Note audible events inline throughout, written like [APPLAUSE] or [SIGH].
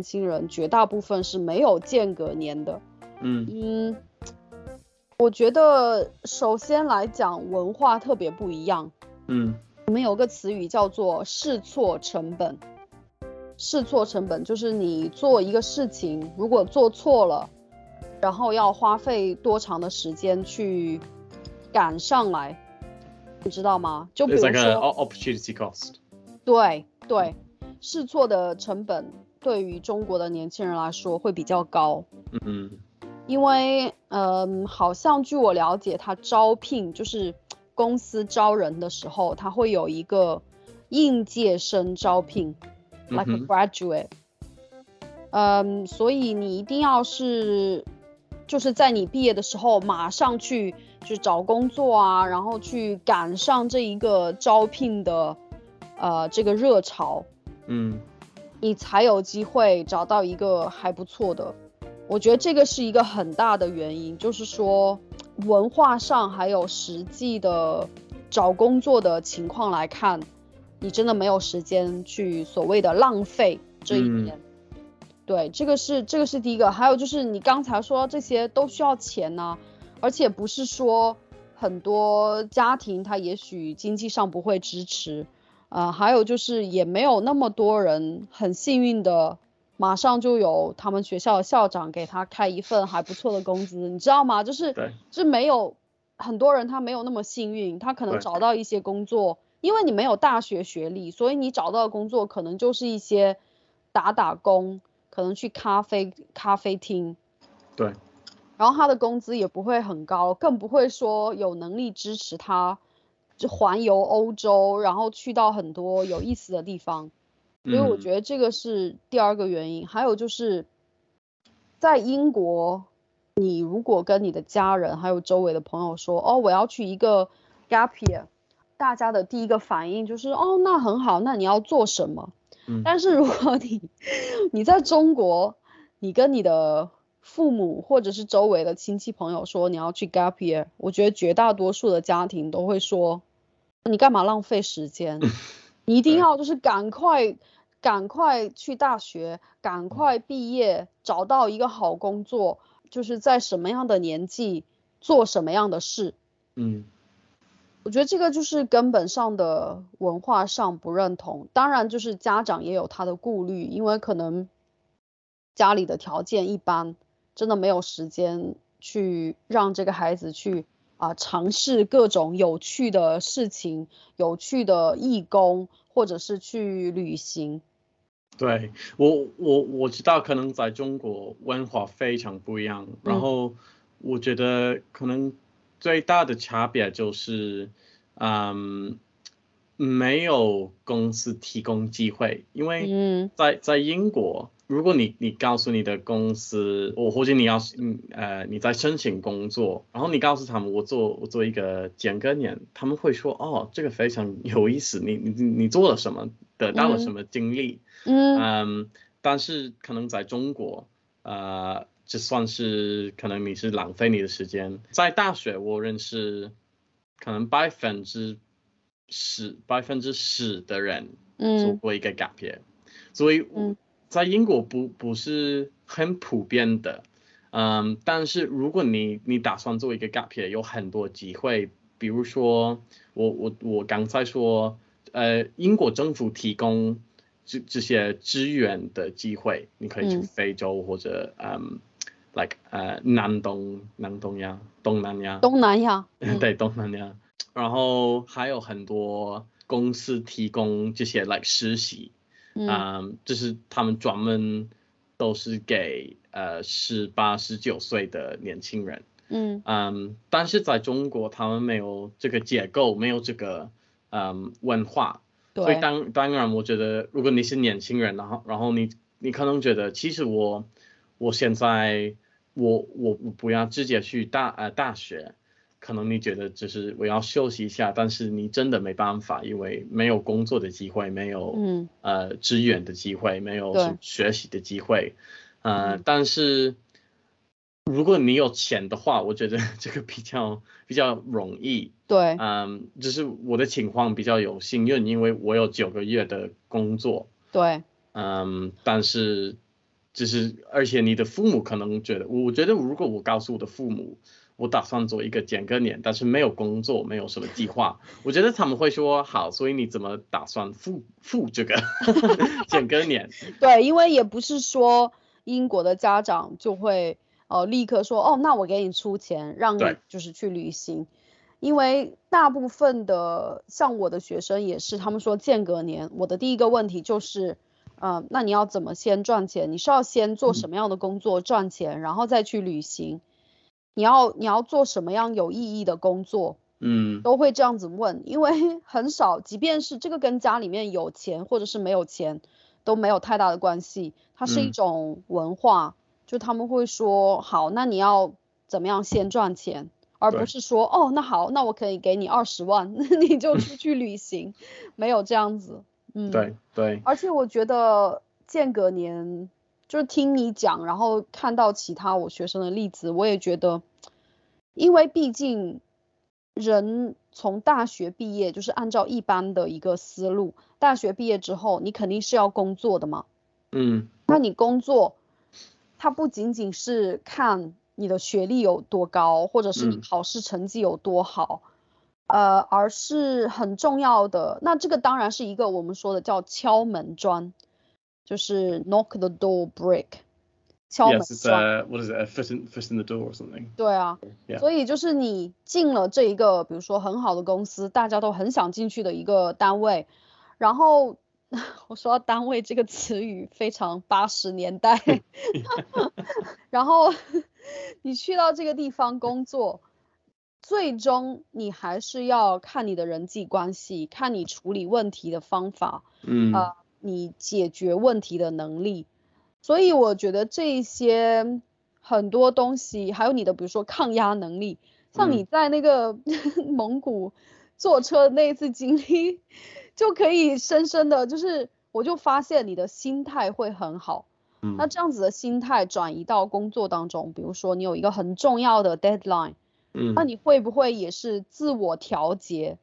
年轻人绝大部分是没有间隔年的。嗯嗯，我觉得首先来讲文化特别不一样。嗯我们有个词语叫做试错成本。试错成本就是你做一个事情，如果做错了，然后要花费多长的时间去赶上来，你知道吗？就比如说 opportunity cost。对对，试错的成本对于中国的年轻人来说会比较高。嗯因为，嗯，好像据我了解，他招聘就是公司招人的时候，他会有一个应届生招聘，like a graduate。嗯，所以你一定要是，就是在你毕业的时候马上去就找工作啊，然后去赶上这一个招聘的，呃，这个热潮，嗯你才有机会找到一个还不错的。我觉得这个是一个很大的原因，就是说文化上还有实际的找工作的情况来看，你真的没有时间去所谓的浪费这一嗯年。对，这个是这个是第一个，还有就是你刚才说这些都需要钱呐、而且不是说很多家庭他也许经济上不会支持，呃，还有就是也没有那么多人很幸运的，马上就有他们学校的校长给他开一份还不错的工资，你知道吗？就是对是没有很多人他没有那么幸运，他可能找到一些工作，因为你没有大学学历，所以你找到的工作可能就是一些打打工，可能去咖啡咖啡厅，对，然后他的工资也不会很高，更不会说有能力支持他就环游欧洲，然后去到很多有意思的地方。所以我嗯觉得这个是第二个原因。还有就是在英国，你如果跟你的家人还有周围的朋友说，哦，我要去一个 gap year，大家的第一个反应就是，哦，那很好，那你要做什么？嗯但是如果你你在中国，你跟你的父母或者是周围的亲戚朋友说你要去 gap year，我觉得绝大多数的家庭都会说，你干嘛浪费时间？[LAUGHS] 你一定要就是赶快赶快去大学，赶快毕业，找到一个好工作，就是在什么样的年纪做什么样的事。嗯我觉得这个就是根本上的文化上不认同，当然就是家长也有他的顾虑，因为可能家里的条件一般，真的没有时间去让这个孩子去啊、尝试各种有趣的事情、有趣的义工，或者是去旅行。对我我我知道，可能在中国文化非常不一样，然嗯后我觉得可能最大的差别就是，嗯，没有公司提供机会，因为嗯在在英国，如果你你告诉你的公司，我或者你要嗯呃你在申请工作，然后你告诉他们我做我做一个间隔年，他们会说哦这个非常有意思，你你你做了什么，得到了什么经历。嗯嗯，但是可能在中国，呃，这算是可能你是浪费你的时间。在大学，我认识可能百分之十、百分之十的人做嗯过一个 gap year，、所以嗯在英国不不是很普遍的。嗯，但是如果你你打算做一个 gap year，有很多机会，比如说我我我刚才说，呃，英国政府提供这这些支援的机会，你可以去嗯非洲或者嗯，like 呃南东南东亚东南亚，东南亚。[LAUGHS] 嗯对东南亚，然后还有很多公司提供这些 like 实习，嗯。嗯，就是他们专门都是给呃十八十九岁的年轻人，嗯。嗯，但是在中国他们没有这个结构，没有这个嗯文化，所以，当当然我觉得如果你是年轻人，然后然后你你可能觉得其实我我现在我我我不要直接去大呃大学。可能你觉得就是我要休息一下，但是你真的没办法，因为没有工作的机会，没有嗯。呃支援的机会，没有学习的机会，呃，嗯。但是如果你有钱的话，我觉得 [LAUGHS] 这个比较比较容易，对，嗯，就是我的情况比较有幸运，因为我有九个月的工作，对，嗯，但是就是而且你的父母可能觉得，我觉得如果我告诉我的父母，我打算做一个减个年，但是没有工作，没有什么计划，[LAUGHS] 我觉得他们会说好，所以你怎么打算付付这个 [LAUGHS] 减个年？对，因为也不是说英国的家长就会呃立刻说哦，那我给你出钱，让你就是去旅行。因为大部分的像我的学生也是，他们说间隔年，我的第一个问题就是，呃，那你要怎么先赚钱？你是要先做什么样的工作赚钱，然后再去旅行？你要你要做什么样有意义的工作？嗯。都会这样子问，因为 [LAUGHS] 很少，即便是这个跟家里面有钱或者是没有钱都没有太大的关系，它是一嗯。种文化，就他们会说好，那你要怎么样先赚钱，而不是说哦，那好，那我可以给你二十万，[LAUGHS] 你就出去旅行，[LAUGHS] 没有这样子，嗯，对对，而且我觉得间隔年，就是听你讲，然后看到其他我学生的例子，我也觉得，因为毕竟人从大学毕业，就是按照一般的一个思路，大学毕业之后，你肯定是要工作的嘛。嗯那你工作，它不仅仅是看你的学历有多高，或者是你嗯考试成绩有多好，呃，而是很重要的。那这个当然是一个我们说的叫敲门砖，就是 knock the door break，敲门 Yes, it's。a what is it? A foot in foot in the door or something. 对啊.所以就是你进了这一个，比如说很好的公司，大家都很想进去的一个单位，然后 [LAUGHS] 我说到单位这个词语非常八十年代，[LAUGHS] 然后你去到这个地方工作，最终你还是要看你的人际关系，看你处理问题的方法，嗯呃，你解决问题的能力。所以我觉得这一些很多东西，还有你的比如说抗压能力，像你嗯在那个 [LAUGHS] 蒙古坐车的那一次经历，就可以深深的就是，我就发现你的心态会很好。那嗯这样子的心态转移到工作当中，比如说你有一个很重要的 deadline，那嗯你会不会也是自我调节？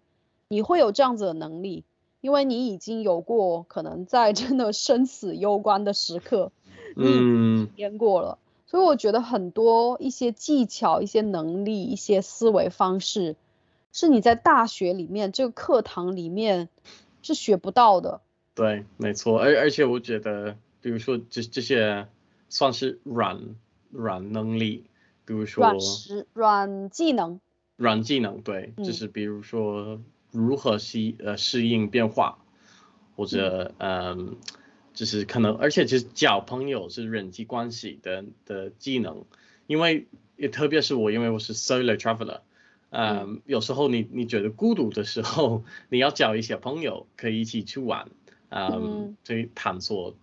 你会有这样子的能力，因为你已经有过可能在真的生死攸关的时刻，嗯。体验过了，所以我觉得很多一些技巧、一些能力、一些思维方式，是你在大学里面这个课堂里面是学不到的。对，没错，而而且我觉得，比如说这这些算是软软能力，比如说软实软技能，软技能，对，就嗯。是比如说如何适呃适应变化，或者嗯，就是可能，而且其实交朋友是人际关系的的技能，因为也特别是我，因为我是 solo traveler。嗯，有时候你你觉得孤独的时候，你要交一些朋友，可以一起去玩，嗯。嗯，去探索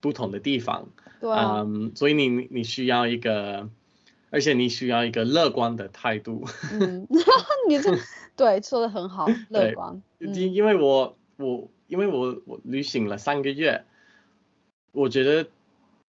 不同的地方，对啊，嗯，所以你你你需要一个，而且你需要一个乐观的态度，嗯，[LAUGHS] 你这对说的很好，[LAUGHS] 乐对观，嗯因因为我我因为我我旅行了三个月，我觉得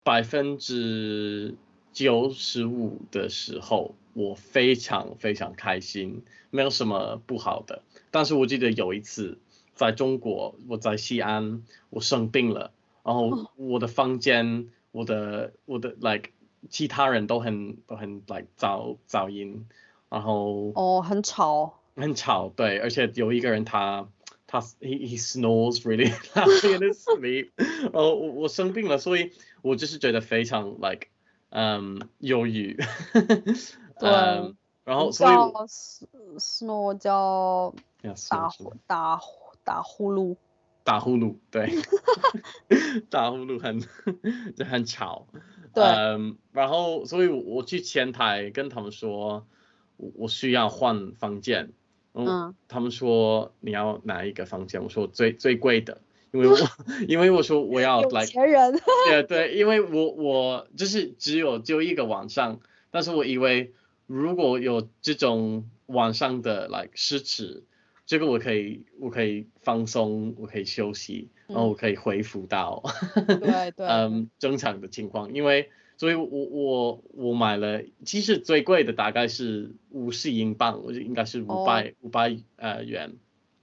百分之九十五的时候，我非常非常开心，没有什么不好的。但是我记得有一次在中国，我在西安，我生病了，然后哦。我的房间，我的我的 like 其他人都很都很 like 噪噪音，然后哦，很吵，很吵，对，而且有一个人他他 he he snores really [LAUGHS] loudly in his sleep，然 [LAUGHS] 后我我生病了，所以我就是觉得非常 like 嗯忧郁，对。嗯，然后所以 snore 叫打呼打呼打呼噜，打呼噜，对，[LAUGHS] 打呼噜很就很吵，对。嗯，然后所以我去前台跟他们说，我我需要换房间，嗯，嗯。他们说你要哪一个房间？我说最最贵的，因为我 [LAUGHS] 因为我说我要有来，钱人，对对，因为我我就是只有就一个晚上，但是我以为如果有这种晚上的 like 这个我可以我可以放松，我可以休息，然后我可以恢复到对对，嗯正常的情况，因为所以我我我买了，其实最贵的大概是五十英镑，我觉得应该是五百五百呃元，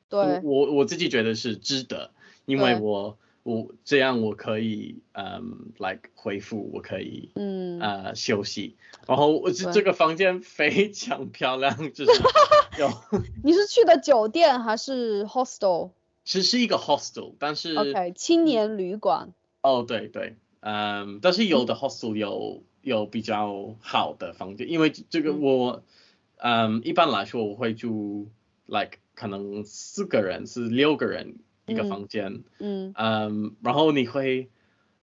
对。我我自己觉得是值得，因为我我这样我可以嗯，like 恢复，我可以嗯，呃休息。然后我这这个房间非常漂亮，就是 [LAUGHS] 有你是去的酒店还是 hostel？OK，、是是一个 hostel，但是 OK，青年旅馆。哦对对，嗯，但是有的 hostel 有有比较好的房间，因为这个嗯。我嗯一般来说我会住 like 可能四个人是六个人一个嗯。房间。嗯。嗯，然后你会，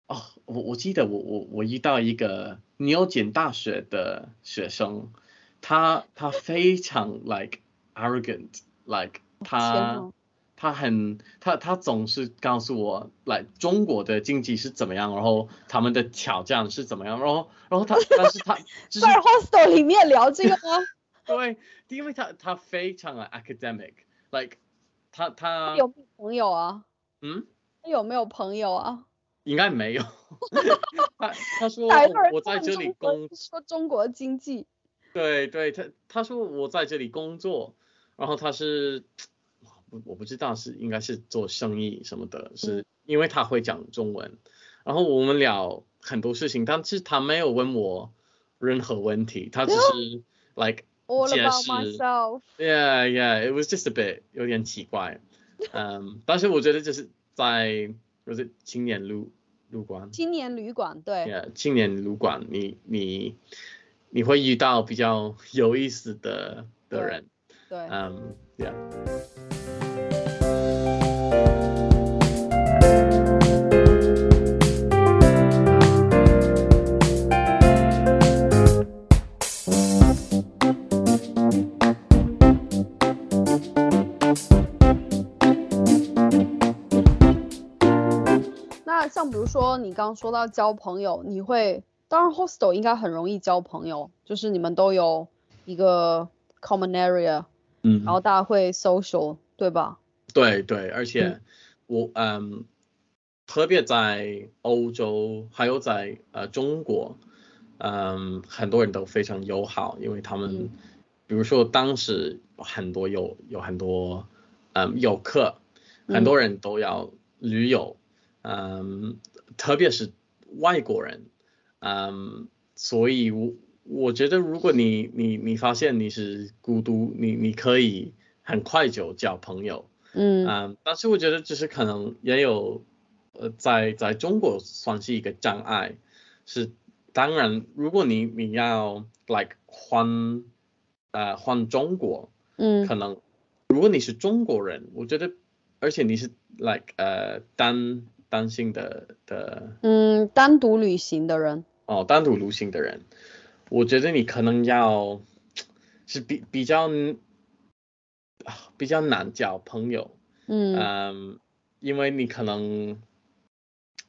哦，我我记得我我我遇到一个牛津大学的学生，他他非常 like arrogant，like 他呐他很他他总是告诉我来中国的经济是怎么样，然后他们的挑战是怎么样，然后然后他 [LAUGHS] 但是他就是在 hostel 里面聊这个吗？[LAUGHS] 对，因为他他非常的 academic，like 他他有没有朋友啊？嗯。他有没有朋友啊？应该没有。[LAUGHS] 他他说我在这里工，说中国经济？对对，他他说我在这里工作，然后他是我我不知道是应该是做生意什么的，是因为他会讲中文，然后我们聊很多事情，但是他没有问我任何问题，他只是 [LAUGHS] like All 解 about 释 myself。Yeah, yeah, it was just a bit 有点奇怪，[LAUGHS] 嗯，但是我觉得就是在就是青年旅旅馆。青年旅馆，对 Yeah，青年旅馆，你你你会遇到比较有意思的的人，对。嗯，Yeah，你刚刚说到交朋友，你会，当然 hostel 应该很容易交朋友，就是你们都有一个 common area，嗯。然后大家会 social，对吧？对对，而且我嗯，特别在欧洲，还有在呃中国，嗯，很多人都非常友好，因为他们，嗯。比如说当时很多有有很多嗯游客，嗯。很多人都要旅游，嗯，特别是外国人，嗯，所以我我觉得如果你你你发现你是孤独，你你可以很快就交朋友。嗯嗯，但是我觉得就是可能也有，呃，在在中国算是一个障碍，是当然，如果你你要 like 换呃换中国，嗯可能如果你是中国人，我觉得，而且你是 like 呃单单性的的。嗯，单独旅行的人，哦单独旅行的人，我觉得你可能要是比比较啊比较难交朋友。嗯。嗯，因为你可能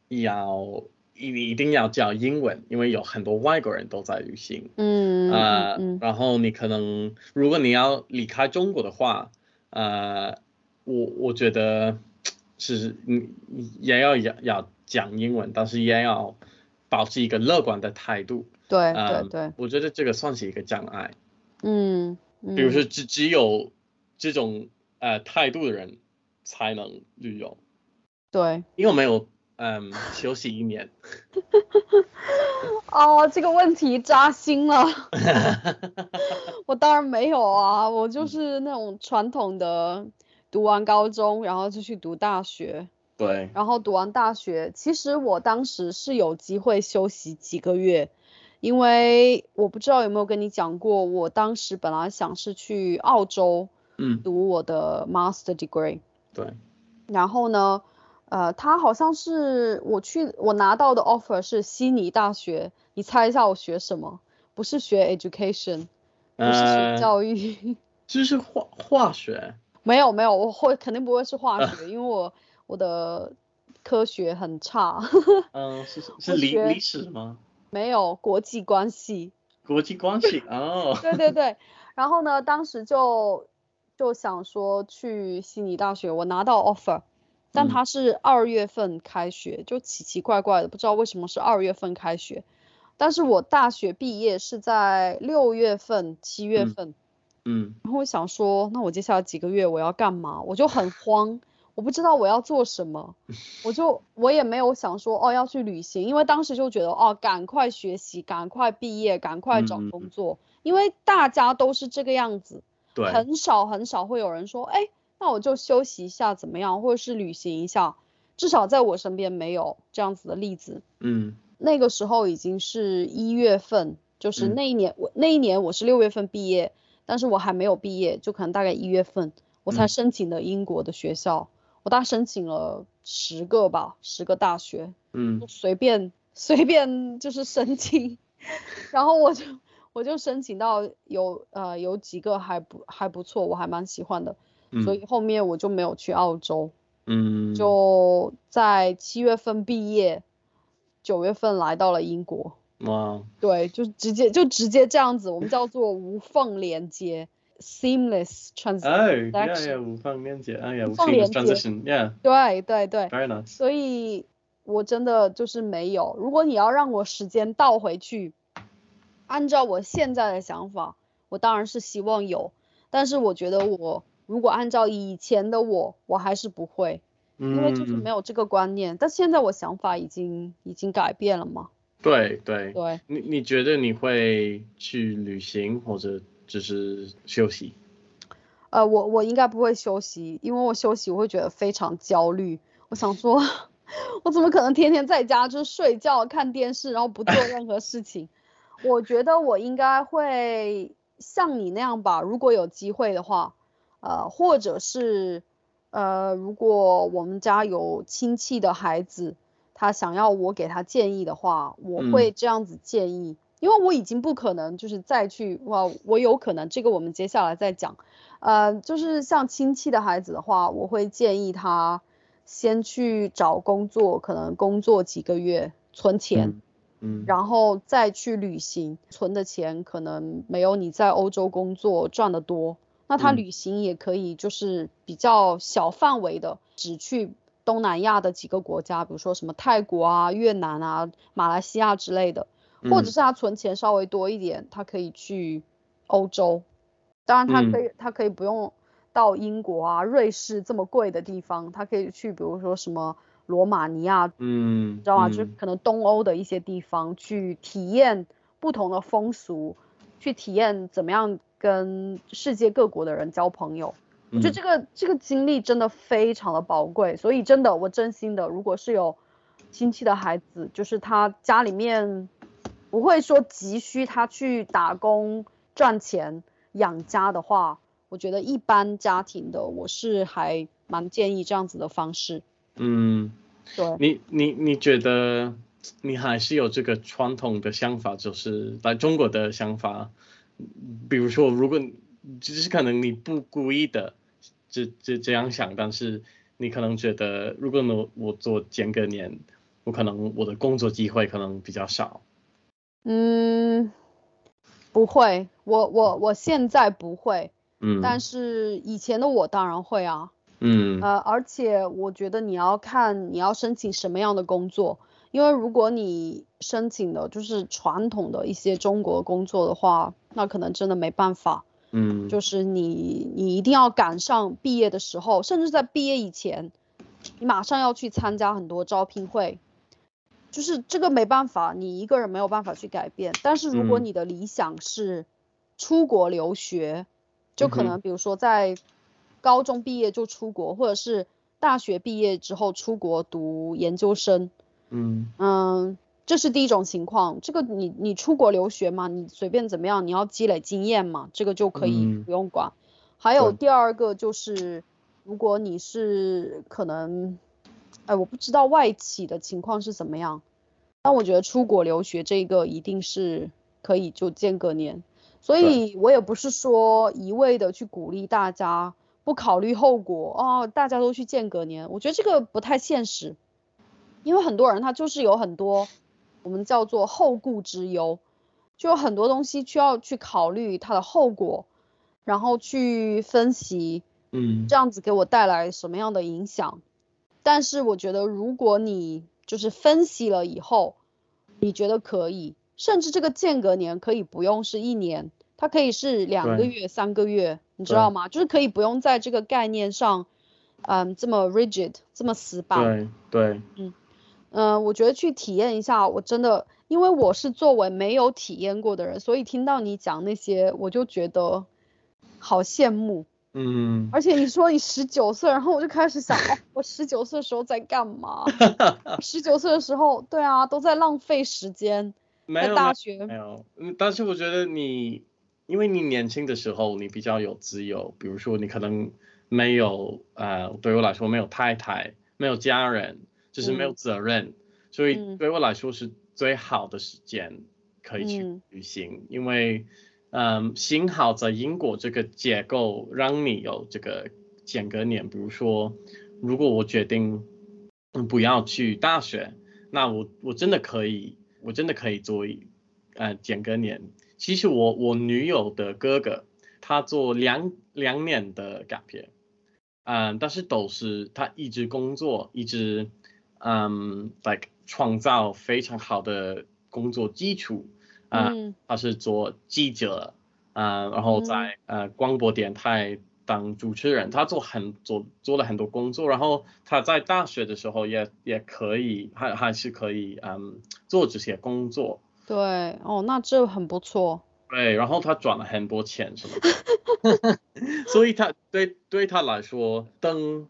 要一一定要教英文，因为有很多外国人都在旅行，嗯呃，嗯嗯然后你可能如果你要离开中国的话，呃，我我觉得是你也要要要讲英文，但是也要保持一个乐观的态度，对对嗯对，我觉得这个算是一个障碍，嗯，比如嗯说只只有这种呃态度的人才能旅游。对，你有没有嗯休息一年？[LAUGHS] 哦，这个问题扎心了。[LAUGHS] 我当然没有啊，我就是那种传统的，读完高中，然后就去读大学，对，然后读完大学，其实我当时是有机会休息几个月，因为我不知道有没有跟你讲过，我当时本来想是去澳洲嗯，读我的 master degree，对，然后呢，呃，他好像是我去我拿到的 offer 是悉尼大学，你猜一下我学什么？不是学 education，不是学呃，教育，[LAUGHS] 就是化化学，没有没有，我会肯定不会是化学，因为我我的科学很差，[LAUGHS] 嗯，是是是我学历历史吗？没有国际关系。国际关系哦，[LAUGHS] 对对对，然后呢，当时就就想说去悉尼大学，我拿到 offer，但嗯它是二月份开学，就奇奇怪怪的，不知道为什么是二月份开学。但是我大学毕业是在六月份、七月嗯份，嗯然后我想说，那我接下来几个月我要干嘛？我就很慌，[LAUGHS] 我不知道我要做什么，我就我也没有想说哦要去旅行，因为当时就觉得哦赶快学习，赶快毕业，赶快找工作，因为大家都是这个样子，对，很少很少会有人说哎那我就休息一下怎么样，或者是旅行一下，至少在我身边没有这样子的例子。嗯，那个时候已经是一月份，就是那一年我那一年我是六月份毕业，但是我还没有毕业，就可能大概一月份我才申请的英国的学校。我大概申请了十个吧，十个大学，嗯，随便随便就是申请，[LAUGHS] 然后我就我就申请到有呃有几个还不还不错，我还蛮喜欢的，所以后面我就没有去澳洲，嗯，就在七月份毕业，九月份来到了英国，哇，对，就直接就直接这样子，我们叫做无缝连接。seamless transition，哎，yeah yeah，无缝连接，哎呀，无缝连接，transition，yeah，对对对，very nice。所以，我真的就是没有。如果你要让我时间倒回去，按照我现在的想法，我当然是希望有。但是我觉得我如果按照以前的我，我还是不会，因为就是没有这个观念。但现在我想法已经已经改变了嘛？对对对。你你觉得你会去旅行或者？只是休息，呃，我我应该不会休息，因为我休息我会觉得非常焦虑。我想说，[LAUGHS] 我怎么可能天天在家就是睡觉、看电视，然后不做 [LAUGHS] 任何事情？我觉得我应该会像你那样吧，如果有机会的话，呃，或者是呃，如果我们家有亲戚的孩子，他想要我给他建议的话，我会这样子建议。因为我已经不可能就是再去哇，我有可能这个我们接下来再讲，呃，就是像亲戚的孩子的话，我会建议他先去找工作，可能工作几个月存钱，嗯，然后再去旅行，存的钱可能没有你在欧洲工作赚的多，那他旅行也可以就是比较小范围的，只去东南亚的几个国家，比如说什么泰国啊、越南啊、马来西亚之类的。或者是他存钱稍微多一点，他可以去欧洲，当然他可以，他可以不用到英国啊、瑞士这么贵的地方，他可以去，比如说什么罗马尼亚，嗯，知道吗？就可能东欧的一些地方去体验不同的风俗，去体验怎么样跟世界各国的人交朋友。我觉得这个这个经历真的非常的宝贵，所以真的我真心的，如果是有亲戚的孩子，就是他家里面。不会说急需他去打工赚钱养家的话，我觉得一般家庭的我是还蛮建议这样子的方式。嗯，对。你你你觉得你还是有这个传统的想法，就是来中国的想法，比如说如果只是可能你不故意的这这这样想，但是你可能觉得如果我我做间隔年，我可能我的工作机会可能比较少。嗯，不会，我我我现在不会，嗯，但是以前的我当然会啊，嗯，呃，而且我觉得你要看你要申请什么样的工作，因为如果你申请的就是传统的一些中国工作的话，那可能真的没办法，嗯，就是你你一定要赶上毕业的时候，甚至在毕业以前，你马上要去参加很多招聘会。就是这个没办法，你一个人没有办法去改变。但是如果你的理想是出国留学，就可能比如说在高中毕业就出国，或者是大学毕业之后出国读研究生。嗯嗯，这是第一种情况。这个你你出国留学嘛，你随便怎么样，你要积累经验嘛，这个就可以不用管。还有第二个就是，如果你是可能。哎，我不知道外企的情况是怎么样，但我觉得出国留学这个一定是可以就间隔年，所以我也不是说一味的去鼓励大家不考虑后果哦，大家都去间隔年，我觉得这个不太现实，因为很多人他就是有很多我们叫做后顾之忧，就有很多东西需要去考虑它的后果，然后去分析，嗯，这样子给我带来什么样的影响。但是我觉得，如果你就是分析了以后，你觉得可以，甚至这个间隔年可以不用是一年，它可以是两个月、三个月，你知道吗？就是可以不用在这个概念上嗯这么 rigid 这么死板。对对。嗯嗯，我觉得去体验一下，我真的，因为我是作为没有体验过的人，所以听到你讲那些，我就觉得好羡慕。嗯。而且你说你十九岁，然后我就开始想，哦，我十九岁的时候在干嘛？[LAUGHS] 十九岁的时候，对啊，都在浪费时间。没有大学没有，嗯，但是我觉得你，因为你年轻的时候你比较有自由，比如说你可能没有，呃，对我来说没有太太，没有家人，就是没有责任，所以对我来说是最好的时间可以去旅行，因为，嗯，幸好在英国这个结构让你有这个间隔年，比如说，如果我决定不要去大学，那我我真的可以。我真的可以做，呃，间隔年。其实我我女友的哥哥，他做两两年的 gap year，嗯，但是都是他一直工作，一直，嗯，like 创造非常好的工作基础，啊，他是做记者，啊，然后在呃广播电台。当主持人，他做很做做了很多工作，然后他在大学的时候也也可以，还还是可以，嗯，做这些工作。对，哦，那这很不错。对，然后他赚了很多钱，是吗？所以他对对他来说，等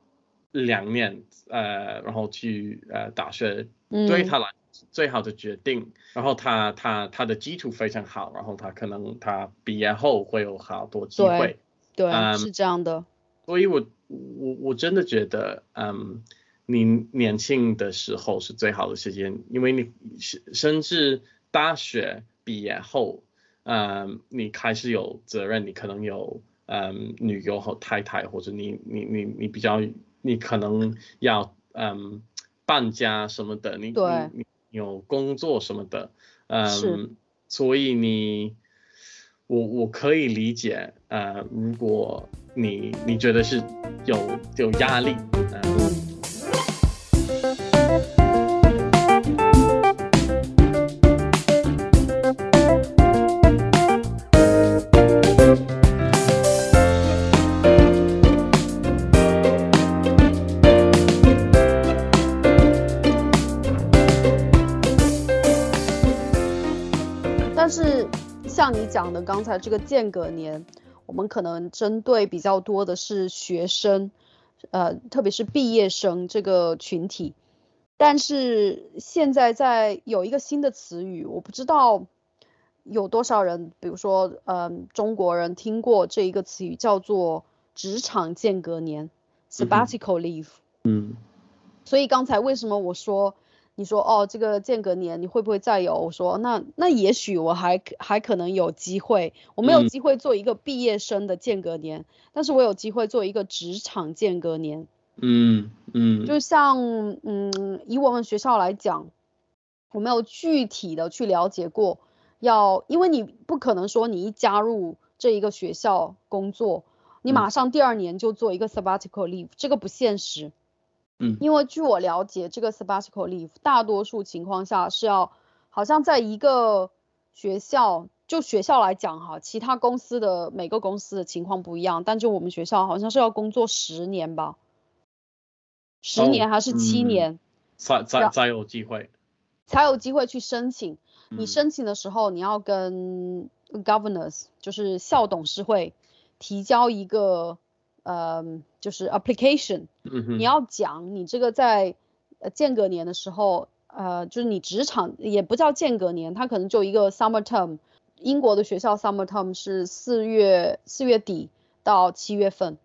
两年，呃，然后去呃大学，对他来最好的决定。然后他他他的基础非常好，然后他可能他毕业后会有好多机会。对，是这样的。所以，我我我真的觉得，嗯，你年轻的时候是最好的时间，因为你甚至大学毕业后，嗯，你开始有责任，你可能有嗯女友和太太，或者你你你你比较，你可能要嗯搬家什么的，你你有工作什么的，嗯，所以你。我我可以理解，呃，如果你你觉得是有有压力，嗯。讲的刚才这个间隔年，我们可能针对比较多的是学生，呃，特别是毕业生这个群体。但是现在在有一个新的词语，我不知道有多少人，比如说，嗯，中国人听过这一个词语，叫做职场间隔年 （sabbatical leave）。嗯。所以刚才为什么我说？你说哦，这个间隔年你会不会再有？我说那那也许我还还可能有机会，我没有机会做一个毕业生的间隔年，但是我有机会做一个职场间隔年。嗯嗯，就像嗯，以我们学校来讲，我没有具体的去了解过，要因为你不可能说你一加入这一个学校工作，你马上第二年就做一个 sabbatical leave，这个不现实。嗯，因为据我了解，这个 sabbatical leave 大多数情况下是要，好像在一个学校，就学校来讲哈，其他公司的每个公司的情况不一样，但就我们学校好像是要工作十年吧，十年还是七年，才才才有机会，才有机会去申请。你申请的时候，你要跟 governors，就是校董事会提交一个。呃，就是 application，你要讲你这个在呃间隔年的时候，呃，就是你职场也不叫间隔年，它可能就一个 summer term。英国的学校 summer term 是四月四月底到七月份，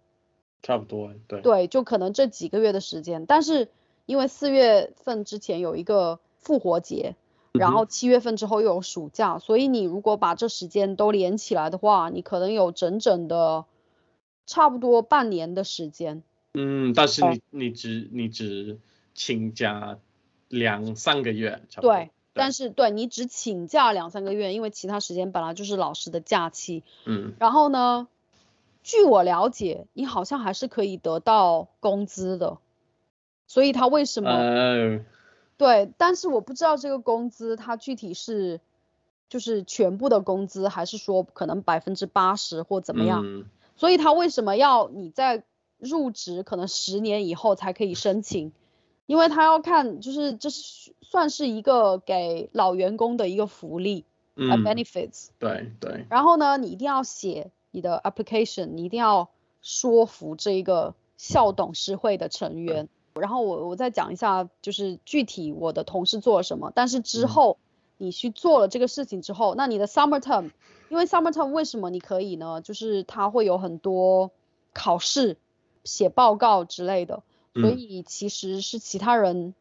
差不多，对，对，就可能这几个月的时间。但是因为四月份之前有一个复活节，然后七月份之后又有暑假，所以你如果把这时间都连起来的话，你可能有整整的。差不多半年的时间，嗯，但是你你只你只请假两三个月，差不多。对，但是对你只请假两三个月，因为其他时间本来就是老师的假期，嗯。然后呢，据我了解，你好像还是可以得到工资的，所以他为什么？对，但是我不知道这个工资它具体是就是全部的工资，还是说可能百分之八十或怎么样？所以他为什么要你在入职可能十年以后才可以申请，因为他要看就是这是算是一个给老员工的一个福利。嗯 benefits。对对，然后呢，你一定要写你的 application，你一定要说服这一个校董事会的成员。然后我我再讲一下，就是具体我的同事做了什么。但是之嗯后你去做了这个事情之后，那你的 summer term，因为 Summertime 为什么你可以呢？就是它会有很多考试、写报告之类的，所嗯以其实是其他人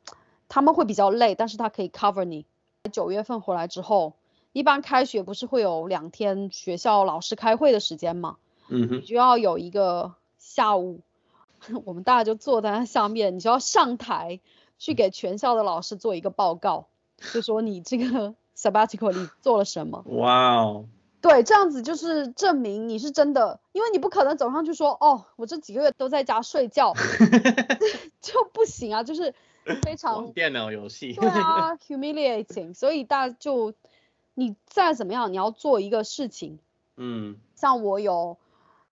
他们会比较累，但是他可以 cover 你。九月份回来之后，一般开学不是会有两天学校老师开会的时间嘛？你就要有一个下午，[LAUGHS] 我们大家就坐在那下面，你就要上台去给全校的老师做一个报告，就说你这个 [LAUGHS] sabbatical 你做了什么。哇哦，对，这样子就是证明你是真的，因为你不可能走上去说，哦，我这几个月都在家睡觉，[LAUGHS] 就不行啊，就是非常电脑游戏，对啊，humiliating。所以大家就你再怎么样，你要做一个事情。嗯像我有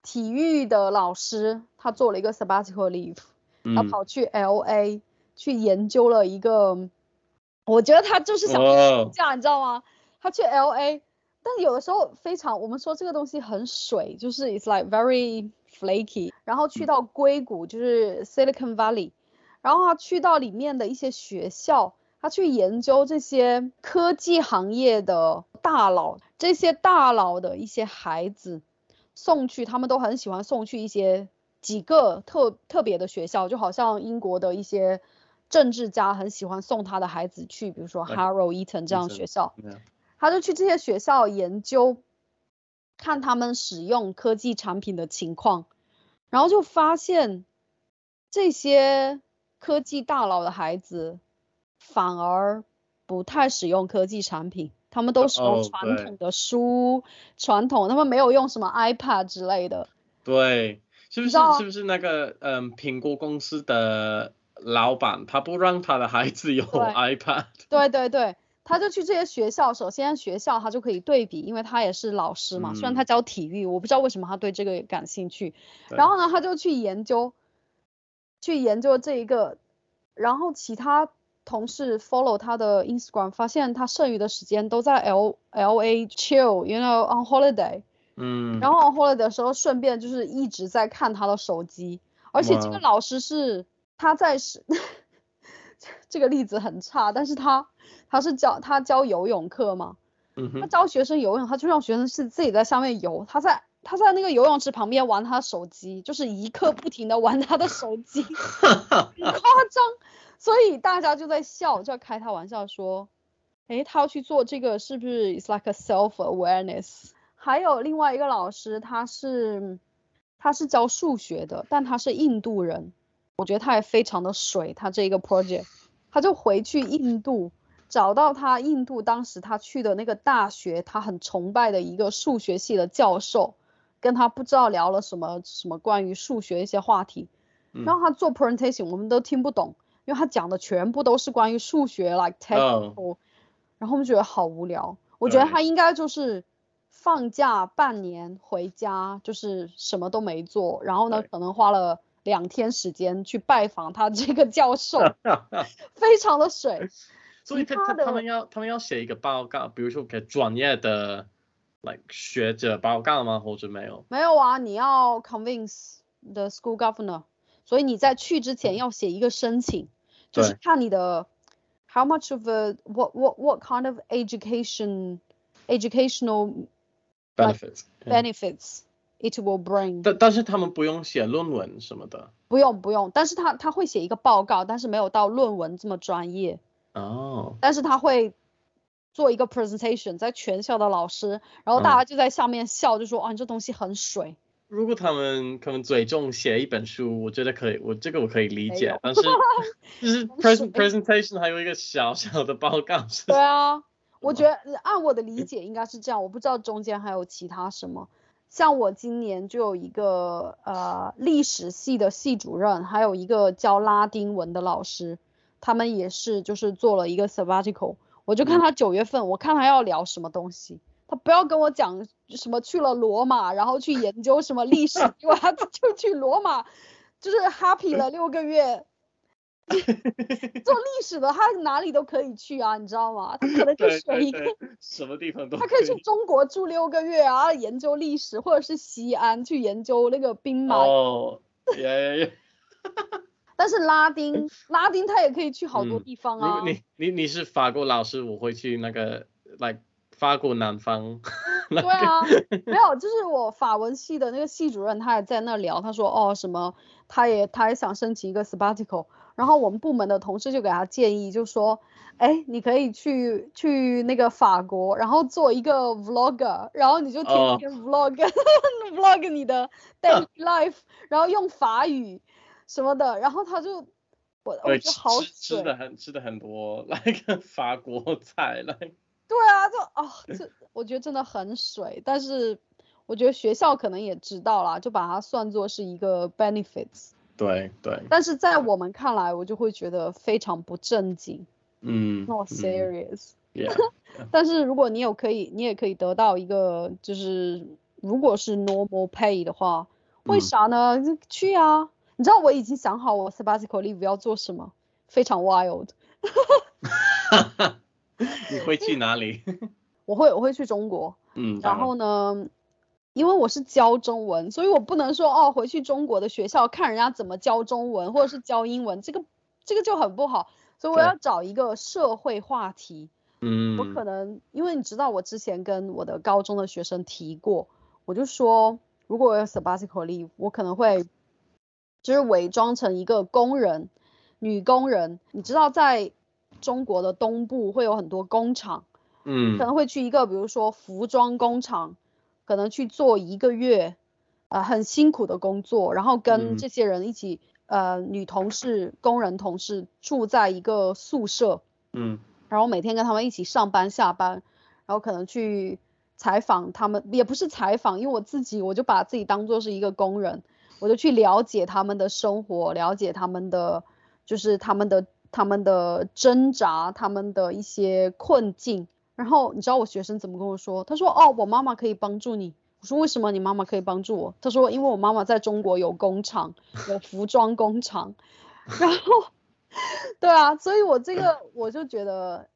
体育的老师，他做了一个 sabbatical leave，他嗯，跑去 LA 去研究了一个，我觉得他就是想哦，这样，你知道吗？他去 LA，但有的时候非常，我们说这个东西很水，就是 it's like very flaky。然后去到硅谷，就是 Silicon Valley，然后他去到里面的一些学校，他去研究这些科技行业的大佬，这些大佬的一些孩子送去，他们都很喜欢送去一些几个特特别的学校，就好像英国的一些政治家很喜欢送他的孩子去，比如说 Harrow、Eton 这样学校。他就去这些学校研究，看他们使用科技产品的情况，然后就发现这些科技大佬的孩子反而不太使用科技产品，他们都使用传统的书、传统，他们没有用什么 iPad 之类的。对，是不是是不是那个嗯苹果公司的老板他不让他的孩子有 iPad？对对对，他就去这些学校，首先学校他就可以对比，因为他也是老师嘛，虽然他嗯教体育，我不知道为什么他对这个感兴趣。然后呢，他就去研究，去研究这一个，然后其他同事 follow 他的 Instagram，发现他剩余的时间都在 L L A chill，you know on holiday。嗯，然后 on holiday 的时候，顺便就是一直在看他的手机，而且这个老师是他在是，这个例子很差，但是他他是教他教游泳课嘛，他嗯哼，教学生游泳，他就让学生是自己在下面游，他在他在那个游泳池旁边玩他的手机，就是一刻不停的玩他的手机，[LAUGHS] 很夸张，所以大家就在笑，就要开他玩笑说，诶，他要去做这个是不是 it's like a self awareness？还有另外一个老师，他是他是教数学的，但他是印度人，我觉得他也非常的水，他这一个 project，他就回去印度。找到他印度当时他去的那个大学，他很崇拜的一个数学系的教授，跟他不知道聊了什么什么关于数学一些话题，嗯然后他做 presentation 我们都听不懂，因为他讲的全部都是关于数学，like 哦 technical，、然后我们觉得好无聊。我觉得他应该就是放假半年回家，就是什么都没做，然后呢，可能花了两天时间去拜访他这个教授，非常的水。所以他的他他他们要他们要写一个报告，比如说给专业的 like 学者报告吗？或者没有？没有啊，你要 convince the school governor，所以你在去之前要写一个申请，就是看你的 how much of a what what what kind of education educational benefits，嗯 benefits it will bring。但但是他们不用写论文什么的。不用不用，但是他他会写一个报告，但是没有到论文这么专业，哦，但是他会做一个 presentation，在全校的老师，然后大嗯家就在下面笑，就说啊你这东西很水。如果他们可能最终写一本书，我觉得可以，我这个我可以理，解但是 [LAUGHS] 就是 present 水 presentation 还有一个小小的报告是，对啊，我嗯觉得按我的理解应该是这样，我不知道中间还有其他什么。像我今年就有一个呃历史系的系主任，还有一个教拉丁文的老师，他们也是就是做了一个 sabbatical。我就看嗯他九月份，我看他要聊什么东西，他不要跟我讲什么去了罗马，然后去研究什么历史，[LAUGHS] 结果他就去罗马就是 happy 了六个月。做历史的他哪里都可以去啊，你知道吗？他可能就选一个什么地方都他可以去中国住六个月啊，研究历史，或者是西安去研究那个兵马。哦，耶耶耶。[LAUGHS] 但是拉丁 [LAUGHS] 拉丁他也可以去好多地方啊。你你你是法国老师，我会去那个来法国南方。[LAUGHS] 对啊，没有，就是我法文系的那个系主任，他也在那聊，他说哦什么，他也他也想申请一个 sabbatical。然后我们部门的同事就给他建议，就说，哎，你可以去去那个法国，然后做一个 vlogger，然后你就天天 vlog，vlog [LAUGHS] 你的 [LAUGHS] daily life，然后用法语什么的，然后他就，我我觉得好吃的很吃的很多 [LAUGHS] 来个法国菜来。对啊，就啊，这我觉得真的很水，但是我觉得学校可能也知道啦，就把它算作是一个 benefits。对对，但是在我们看来，我就会觉得非常不正经，嗯，not serious。[LAUGHS] Yeah。但是如果你有可以，你也可以得到一个，就是如果是 normal pay 的话，为啥呢？去啊！你知道我已经想好我 sabbatical leave 要做什么，非常 wild。[LAUGHS] 你会去哪里？[LAUGHS] 我会我会去中国，嗯，然后呢？因为我是教中文，所以我不能说哦，回去中国的学校看人家怎么教中文，或者是教英文，这个这个就很不好。所以我要找一个社会话题。嗯。我可能因为你知道，我之前跟我的高中的学生提过，我就说，如果我有 sabbatical leave，我可能会就是伪装成一个工人，女工人。你知道，在中国的东部会有很多工厂，嗯，可能会去一个比如说服装工厂。可能去做一个月，呃，很辛苦的工作，然后跟这些人一起，呃，女同事、工人同事住在一个宿舍，嗯，然后每天跟他们一起上班下班，然后可能去采访他们，也不是采访，因为我自己我就把自己当做是一个工人，我就去了解他们的生活，了解他们的，就是他们的他们的挣扎，他们的一些困境。然后你知道我学生怎么跟我说？他说：“哦，我妈妈可以帮助你。”我说：“为什么你妈妈可以帮助我？”他说：“因为我妈妈在中国有工厂，有服装工厂。”然后，[LAUGHS] 对啊，所以我这个我就觉得，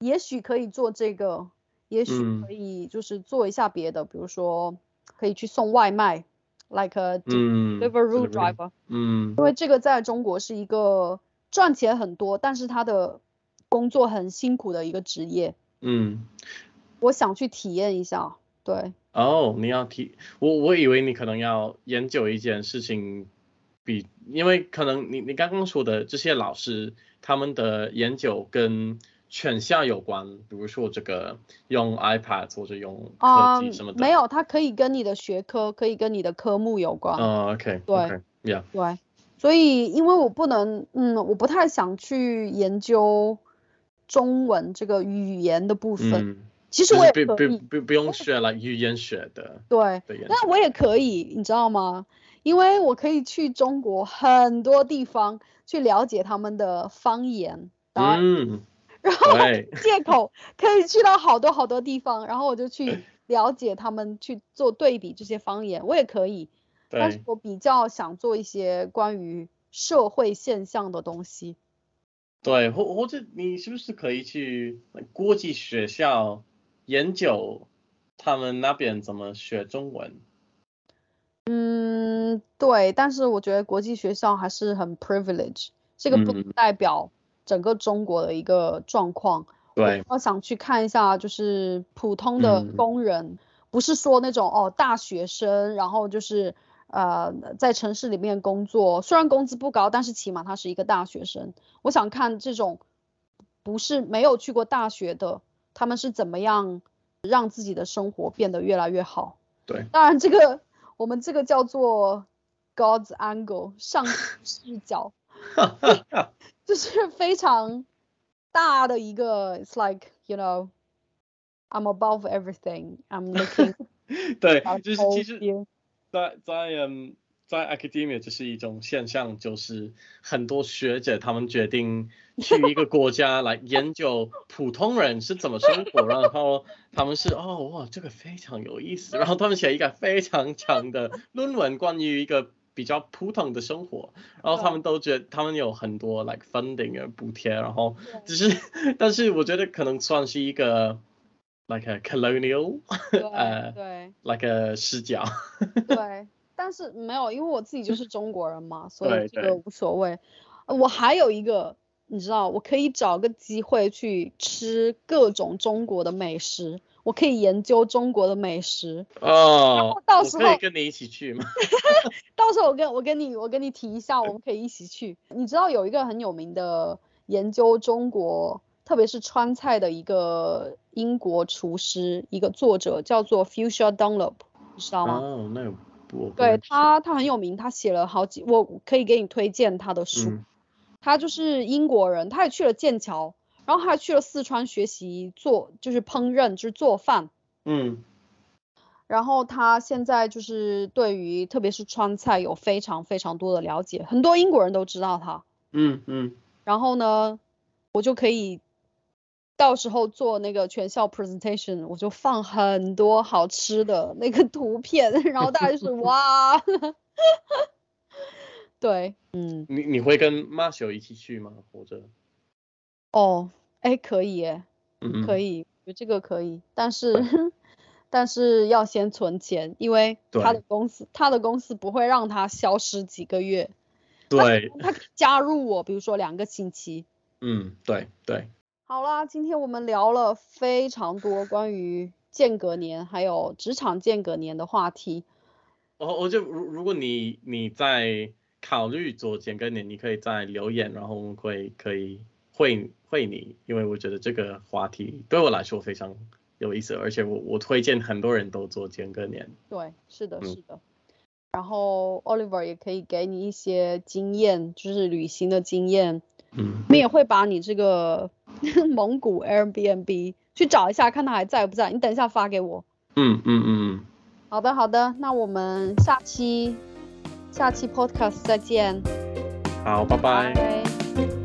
也许可以做这个，也许可以就是做一下别的，比如说可以去送外卖，like a delivery driver。嗯。因为这个在中国是一个赚钱很多，但是他的工作很辛苦的一个职业。嗯，我想去体验一下，对。哦，你要体，我我以为你可能要研究一件事情，比因为可能你你刚刚说的这些老师他们的研究跟全校有关，比如说这个用 iPad 或者用科技什么的。没有，它可以跟你的学科，可以跟你的科目有关。哦，OK，对，Yeah，对。所以因为我不能，嗯，我不太想去研究。中文这个语言的部分，其实我也可以，不不不用学了，语言学的。对，那我也可以，你知道吗？因为我可以去中国很多地方去了解他们的方言，嗯，然后 [LAUGHS] 借口可以去到好多好多地方，然后我就去 [CLEARS THROAT] 了解他们，去做对比这些方言，我也可以。但是我比较想做一些关于社会现象的东西。对，或或者你是不是可以去国际学校研究他们那边怎么学中文？嗯，对，但是我觉得国际学校还是很 privilege，这个不代表整个中国的一个状况。对，我想去看一下，就是普通的工人，不是说那种哦大学生，然后就是。呃，在城市里面工作，虽然工资不高，但是起码他是一个大学生。我想看这种不是没有去过大学的，他们是怎么样让自己的生活变得越来越好。对，当然这个我们这个叫做 God's angle 上帝视角 [LAUGHS] [LAUGHS] 就是非常大的一个，It's like you know I'm above everything. I'm looking [LAUGHS] 对，就是其实。在在嗯在 academia 这是一种现象，就是很多学者他们决定去一个国家 [LAUGHS] 来研究普通人是怎么生活，然后他们是哦哇这个非常有意思，然后他们写一个非常长的论文关于一个比较普通的生活，然后他们都觉得他们有很多 like funding 啊补贴，然后只是 [LAUGHS] 但是我觉得可能算是一个 like a colonial [LAUGHS] 呃对 like a 视角。对，[LAUGHS] 但是没有，因为我自己就是中国人嘛，所以这个无所谓。呃我还有一个，你知道，我可以找个机会去吃各种中国的美食，我可以研究中国的美食。哦，我到时候可以跟你一起去吗？[LAUGHS] 到时候我跟我跟你我跟你提一下，我们可以一起去。你知道有一个很有名的研究中国，特别是川菜的一个英国厨师，一个作者叫做 Fuchsia Dunlop，你知道吗？哦，那有我对他，他很有名，他写了好几，我可以给你推荐他的书。嗯他就是英国人，他也去了剑桥，然后他还去了四川学习做，就是烹饪，就是做饭。嗯然后他现在就是对于特别是川菜有非常非常多的了解，很多英国人都知道他。嗯嗯然后呢，我就可以到时候做那个全校 presentation，我就放很多好吃的那个图片，[LAUGHS] 然后大家就是哇，[LAUGHS] 对，嗯，你你会跟 Marshall 一起去吗？或者哦，哎，可以耶，嗯可以，我觉得这个可以，但是 [LAUGHS] 但是要先存钱，因为他的公司他的公司不会让他消失几个月，对，他加入我，比如说两个星期。嗯对对，好啦，今天我们聊了非常多关于间隔年还有职场间隔年的话题。哦我就如如果你你在考虑做间隔年，你可以在留言，然后我们会可以会会你，因为我觉得这个话题对我来说非常有意思，而且我我推荐很多人都做间隔年。对，是的，嗯是的。然后 Oliver 也可以给你一些经验，就是旅行的经验。嗯我们也会把你这个 [LAUGHS] 蒙古 Airbnb 去找一下，看他还在不在。你等一下发给我。嗯嗯嗯好的，好的，那我们下期下期 Podcast 再见，嗯，好，拜拜。拜